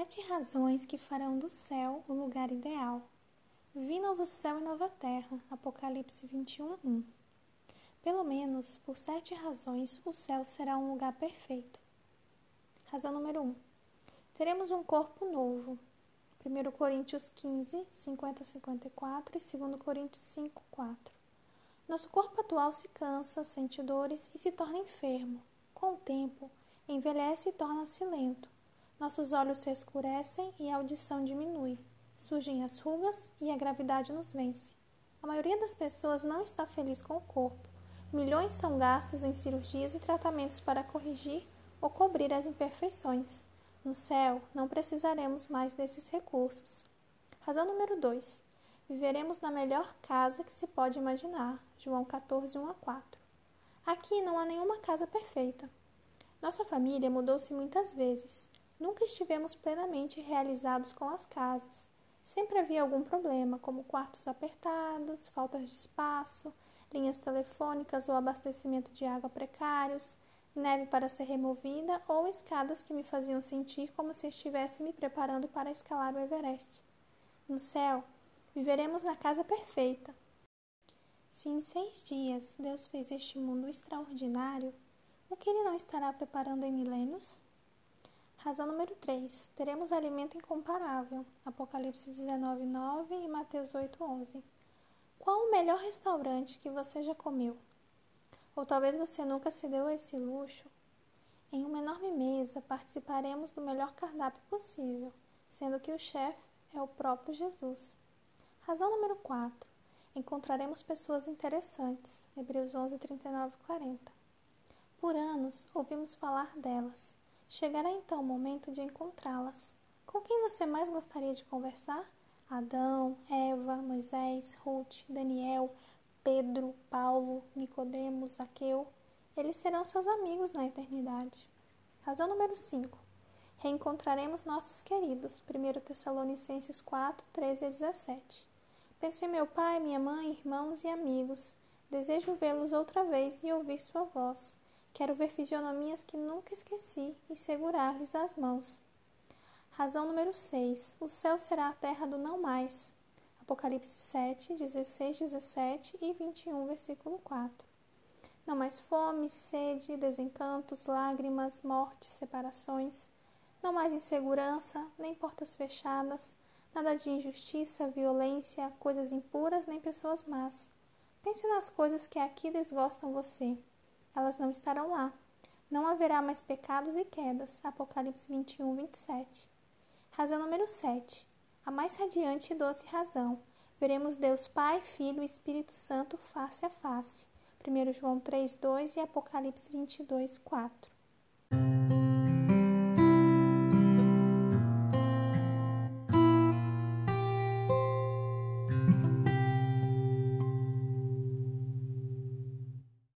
Sete razões que farão do céu o lugar ideal. Vi novo céu e nova terra. Apocalipse 21, 1. Pelo menos por sete razões o céu será um lugar perfeito. Razão número 1. Teremos um corpo novo. 1 Coríntios 15, 50 54 e 2 Coríntios 5, 4. Nosso corpo atual se cansa, sente dores e se torna enfermo. Com o tempo, envelhece e torna-se lento nossos olhos se escurecem e a audição diminui. Surgem as rugas e a gravidade nos vence. A maioria das pessoas não está feliz com o corpo. Milhões são gastos em cirurgias e tratamentos para corrigir ou cobrir as imperfeições. No céu, não precisaremos mais desses recursos. Razão número 2. Viveremos na melhor casa que se pode imaginar. João 14, 1 a 4. Aqui não há nenhuma casa perfeita. Nossa família mudou-se muitas vezes. Nunca estivemos plenamente realizados com as casas. Sempre havia algum problema, como quartos apertados, faltas de espaço, linhas telefônicas ou abastecimento de água precários, neve para ser removida ou escadas que me faziam sentir como se estivesse me preparando para escalar o Everest. No céu, viveremos na casa perfeita. Se em seis dias Deus fez este mundo extraordinário, o que Ele não estará preparando em milênios? Razão número 3. Teremos alimento incomparável. Apocalipse 19, 9 e Mateus 8, 11. Qual o melhor restaurante que você já comeu? Ou talvez você nunca se deu a esse luxo? Em uma enorme mesa participaremos do melhor cardápio possível, sendo que o chefe é o próprio Jesus. Razão número 4. Encontraremos pessoas interessantes. Hebreus 11, 39 e 40. Por anos ouvimos falar delas Chegará então o momento de encontrá-las. Com quem você mais gostaria de conversar? Adão, Eva, Moisés, Ruth, Daniel, Pedro, Paulo, Nicodemos, Zaqueu. Eles serão seus amigos na eternidade. Razão número 5. Reencontraremos nossos queridos. 1 Tessalonicenses 4, 13 a 17. Penso em meu pai, minha mãe, irmãos e amigos. Desejo vê-los outra vez e ouvir sua voz. Quero ver fisionomias que nunca esqueci e segurar-lhes as mãos. Razão número 6. O céu será a terra do não mais. Apocalipse 7, 16, 17 e 21, versículo 4. Não mais fome, sede, desencantos, lágrimas, mortes, separações. Não mais insegurança, nem portas fechadas, nada de injustiça, violência, coisas impuras, nem pessoas más. Pense nas coisas que aqui desgostam você elas não estarão lá. Não haverá mais pecados e quedas. Apocalipse 21, 27. Razão número 7. A mais radiante e doce razão. Veremos Deus Pai, Filho e Espírito Santo face a face. 1 João 3, 2 e Apocalipse 22, 4.